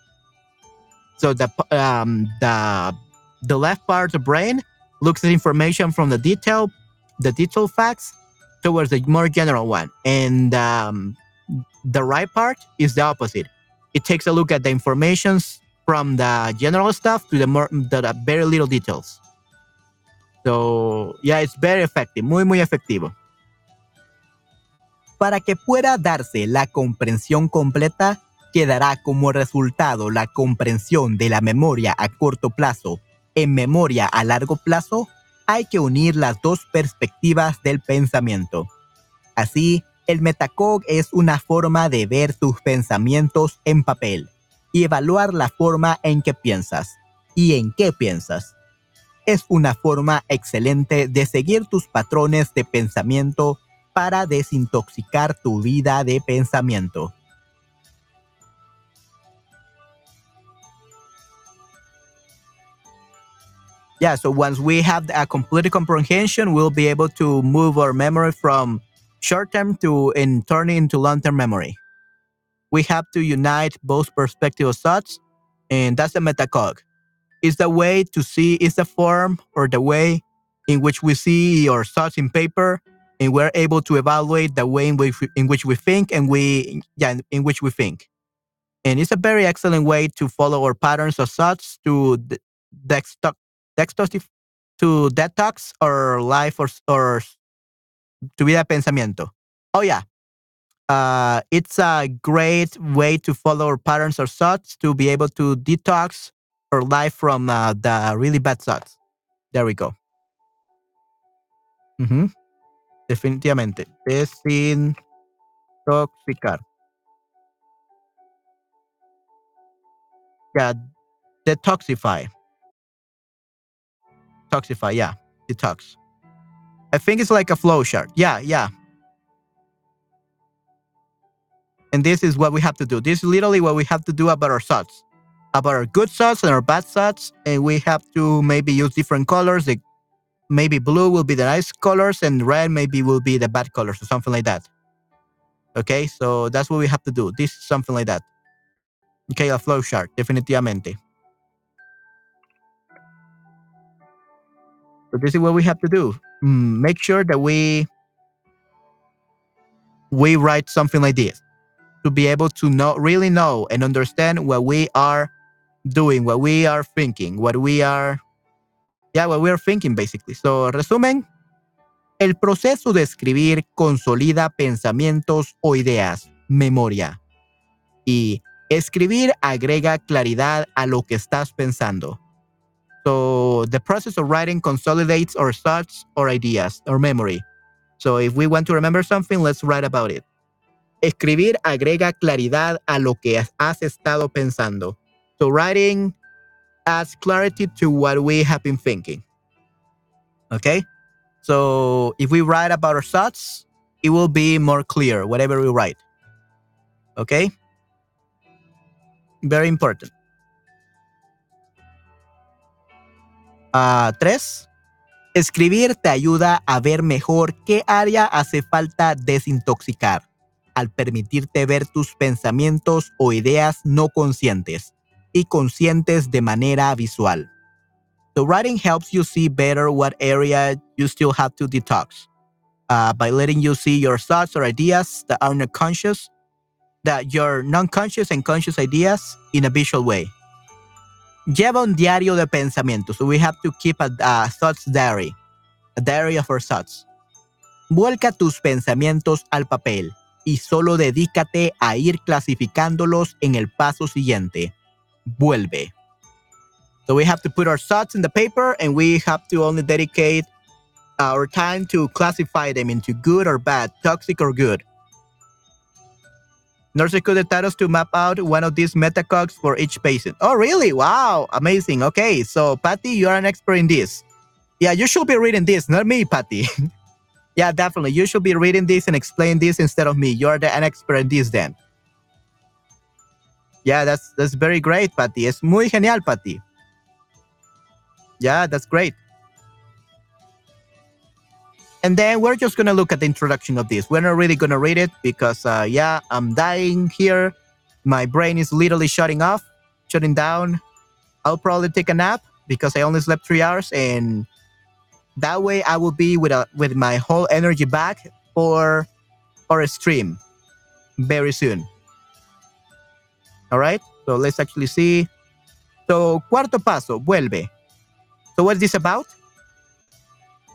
so the um, the the left part of the brain looks at information from the detail, the detail facts, towards the more general one. And um, the right part is the opposite. It takes a look at the information from the general stuff to the more the, the very little details. So yeah, it's very effective, muy muy efectivo. Para que pueda darse la comprensión completa, quedará como resultado la comprensión de la memoria a corto plazo en memoria a largo plazo, hay que unir las dos perspectivas del pensamiento. Así, el metacog es una forma de ver tus pensamientos en papel y evaluar la forma en que piensas y en qué piensas. Es una forma excelente de seguir tus patrones de pensamiento para desintoxicar tu vida de pensamiento. yeah, so once we have a complete comprehension, we'll be able to move our memory from short term to and turn it into long term memory. We have to unite both perspective of thoughts, and that's the metacog. It's the way to see, it's the form or the way in which we see our thoughts in paper, and we're able to evaluate the way in which we, in which we think and we yeah in which we think. And it's a very excellent way to follow our patterns of thoughts to textos to detox or life or, or tu vida pensamiento. Oh yeah. Uh, it's a great way to follow our patterns or thoughts to be able to detox our life from uh, the really bad thoughts. There we go. -huh. Definitivamente. Desintoxicar. Yeah. Detoxify. Detoxify, yeah. Detox. I think it's like a flow chart. Yeah, yeah. And this is what we have to do. This is literally what we have to do about our thoughts, about our good thoughts and our bad thoughts. And we have to maybe use different colors. Maybe blue will be the nice colors and red maybe will be the bad colors or something like that. Okay, so that's what we have to do. This is something like that. Okay, a flow chart, definitivamente. So this is what we have to do. Mm, make sure that we we write something like this to be able to know really know and understand what we are doing, what we are thinking, what we are yeah, what we are thinking basically. So, resumen, el proceso de escribir consolida pensamientos o ideas, memoria. Y escribir agrega claridad a lo que estás pensando. So the process of writing consolidates our thoughts or ideas or memory. So if we want to remember something, let's write about it. Escribir agrega claridad a lo que has estado pensando. So writing adds clarity to what we have been thinking. Okay? So if we write about our thoughts, it will be more clear, whatever we write. Okay? Very important. Uh, tres, escribir te ayuda a ver mejor qué área hace falta desintoxicar al permitirte ver tus pensamientos o ideas no conscientes y conscientes de manera visual. The writing helps you see better what area you still have to detox uh, by letting you see your thoughts or ideas that are not conscious, that your non-conscious and conscious ideas in a visual way. Lleva un diario de pensamientos. So we have to keep a, a thoughts diary, a diary of our thoughts. Vuelca tus pensamientos al papel y solo dedícate a ir clasificándolos en el paso siguiente. Vuelve. So we have to put our thoughts in the paper and we have to only dedicate our time to classify them into good or bad, toxic or good. Nurses could tell us to map out one of these metacogs for each patient. Oh, really? Wow, amazing. Okay, so Patty, you are an expert in this. Yeah, you should be reading this, not me, Patty. (laughs) yeah, definitely. You should be reading this and explain this instead of me. You're the, an expert in this then. Yeah, that's that's very great, Patty. Es muy genial, Patty. Yeah, that's great. And then we're just going to look at the introduction of this. We're not really going to read it because, uh, yeah, I'm dying here. My brain is literally shutting off, shutting down. I'll probably take a nap because I only slept three hours. And that way I will be with, a, with my whole energy back for, for a stream very soon. All right. So let's actually see. So, cuarto paso, vuelve. So what's this about?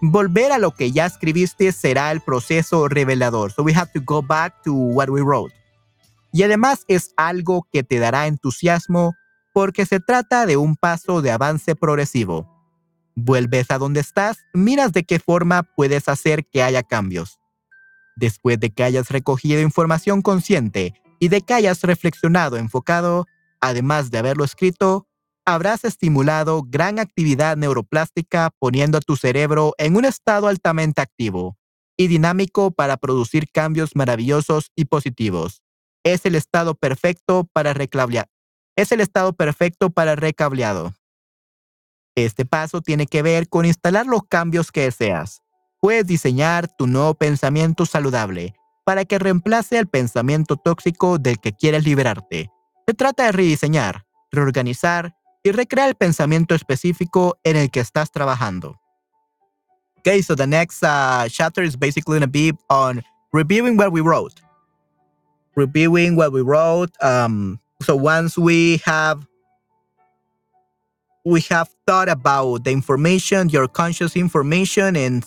Volver a lo que ya escribiste será el proceso revelador. So we have to go back to what we wrote. Y además es algo que te dará entusiasmo porque se trata de un paso de avance progresivo. Vuelves a donde estás, miras de qué forma puedes hacer que haya cambios. Después de que hayas recogido información consciente y de que hayas reflexionado enfocado, además de haberlo escrito, habrás estimulado gran actividad neuroplástica poniendo a tu cerebro en un estado altamente activo y dinámico para producir cambios maravillosos y positivos. Es el estado perfecto para recablear. Es el estado perfecto para recableado. Este paso tiene que ver con instalar los cambios que deseas. Puedes diseñar tu nuevo pensamiento saludable para que reemplace el pensamiento tóxico del que quieres liberarte. Se trata de rediseñar, reorganizar y recrea el pensamiento específico en el que estás trabajando. Okay, so the next uh, chapter is basically going to be on reviewing what we wrote. Reviewing what we wrote. Um, so once we have we have thought about the information, your conscious information, and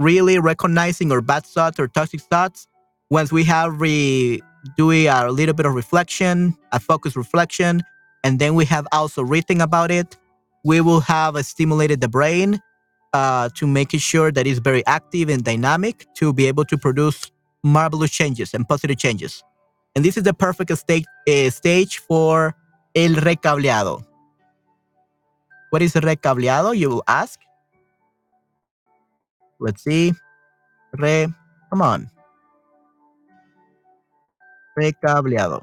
really recognizing our bad thoughts or toxic thoughts. Once we have re doing a little bit of reflection, a focused reflection, and then we have also written about it. We will have stimulated the brain uh, to make sure that it's very active and dynamic to be able to produce marvelous changes and positive changes. And this is the perfect state, uh, stage for el recableado. What is recableado, you will ask? Let's see. Re, come on. Recableado.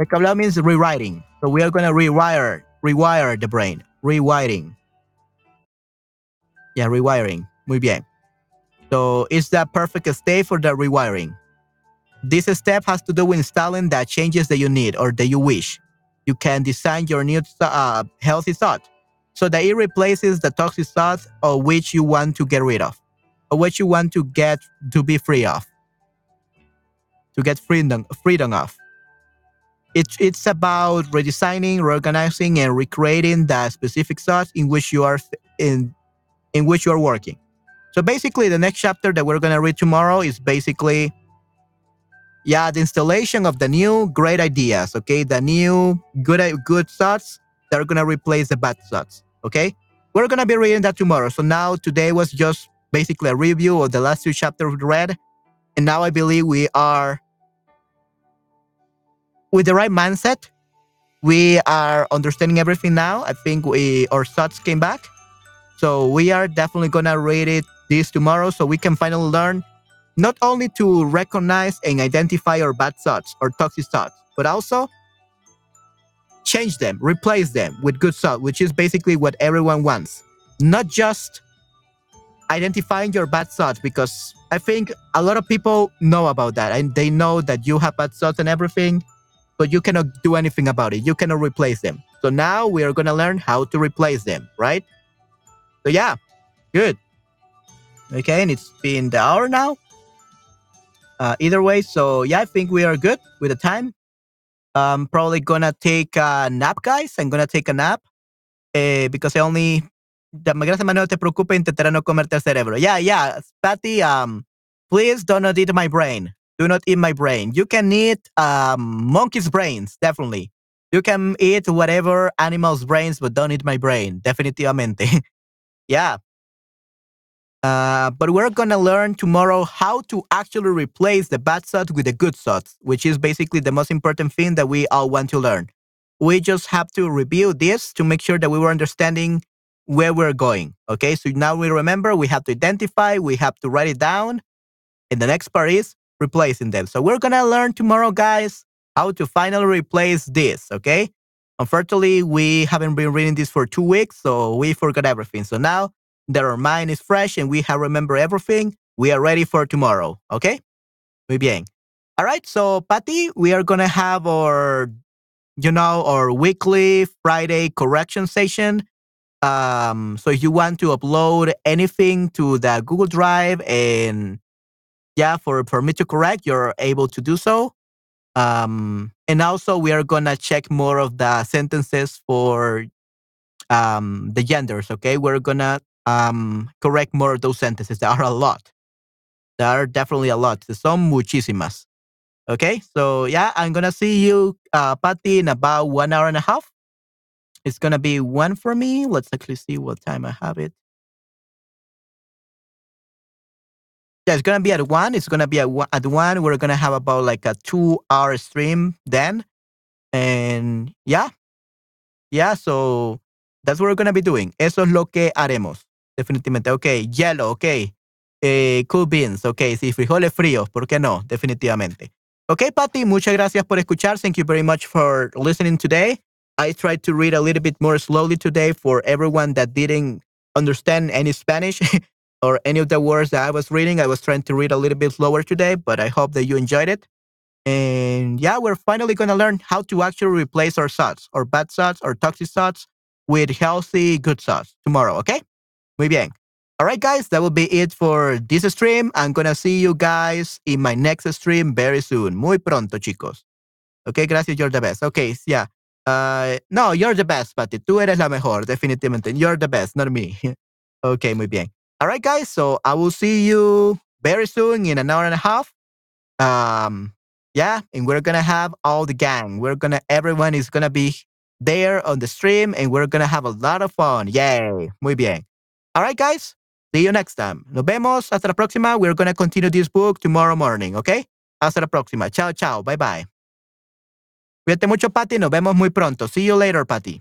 Recableado means rewriting. So we are going to rewire, rewire the brain, rewiring. Yeah, rewiring. Muy bien. So it's the perfect state for the rewiring. This step has to do with installing the changes that you need or that you wish. You can design your new uh, healthy thought so that it replaces the toxic thoughts of which you want to get rid of, or which you want to get to be free of, to get freedom, freedom of. It's it's about redesigning, reorganizing, and recreating the specific thoughts in which you are in in which you are working. So basically, the next chapter that we're gonna read tomorrow is basically, yeah, the installation of the new great ideas. Okay, the new good good thoughts that are gonna replace the bad thoughts. Okay, we're gonna be reading that tomorrow. So now today was just basically a review of the last two chapters we read. And now I believe we are with the right mindset. We are understanding everything now. I think we our thoughts came back. So we are definitely gonna read it this tomorrow so we can finally learn not only to recognize and identify our bad thoughts or toxic thoughts, but also change them, replace them with good thoughts, which is basically what everyone wants. Not just identifying your bad thoughts, because I think a lot of people know about that and they know that you have bad thoughts and everything, but you cannot do anything about it. You cannot replace them. So now we are going to learn how to replace them, right? So yeah, good. Okay, and it's been the hour now. Uh, either way, so yeah, I think we are good with the time. I'm probably gonna take a nap, guys. I'm gonna take a nap eh, because I only. Gracias, Manuel. Te preocupes, intentaré no comerte el cerebro. Yeah, yeah, Patty. Um, please do not eat my brain. Do not eat my brain. You can eat um monkey's brains, definitely. You can eat whatever animal's brains, but don't eat my brain. Definitivamente. (laughs) yeah. Uh, but we're going to learn tomorrow how to actually replace the bad thoughts with the good thoughts, which is basically the most important thing that we all want to learn. We just have to review this to make sure that we were understanding where we're going. Okay, so now we remember we have to identify, we have to write it down, and the next part is replacing them. So we're going to learn tomorrow, guys, how to finally replace this. Okay, unfortunately, we haven't been reading this for two weeks, so we forgot everything. So now that our mind is fresh and we have remembered everything, we are ready for tomorrow. Okay? Muy bien. All right. So, Patty, we are going to have our, you know, our weekly Friday correction session. Um, so if you want to upload anything to the Google Drive and yeah, for, for me to correct, you're able to do so. Um, and also we are gonna check more of the sentences for um, the genders. Okay, we're gonna um, correct more of those sentences. There are a lot. There are definitely a lot. Some muchísimas. Okay, so yeah, I'm gonna see you, uh, Patty, in about one hour and a half. It's gonna be one for me. Let's actually see what time I have it. Yeah, it's gonna be at one. It's gonna be at one. At one, we're gonna have about like a two-hour stream then, and yeah, yeah. So that's what we're gonna be doing. Eso es lo que haremos. Definitivamente. Ok, yellow, ok. Eh, cool beans, ok. Sí, frijoles fríos, ¿por qué no? Definitivamente. Ok, Patty, muchas gracias por escuchar. Thank you very much for listening today. I tried to read a little bit more slowly today for everyone that didn't understand any Spanish (laughs) or any of the words that I was reading. I was trying to read a little bit slower today, but I hope that you enjoyed it. And yeah, we're finally going to learn how to actually replace our thoughts, or bad thoughts, or toxic thoughts with healthy, good thoughts tomorrow, okay? Muy bien. All right, guys, that will be it for this stream. I'm gonna see you guys in my next stream very soon. Muy pronto, chicos. Okay, gracias, you're the best. Okay, yeah. Uh, no, you're the best, Patty. Tú eres la mejor, definitivamente. You're the best, not me. (laughs) okay, muy bien. All right, guys, so I will see you very soon in an hour and a half. Um, yeah, and we're gonna have all the gang. We're gonna, everyone is gonna be there on the stream, and we're gonna have a lot of fun. Yay, muy bien. All right, guys. See you next time. Nos vemos. Hasta la próxima. We're going to continue this book tomorrow morning, okay? Hasta la próxima. Chao, chao. Bye, bye. Cuídate mucho, Patty. Nos vemos muy pronto. See you later, Patty.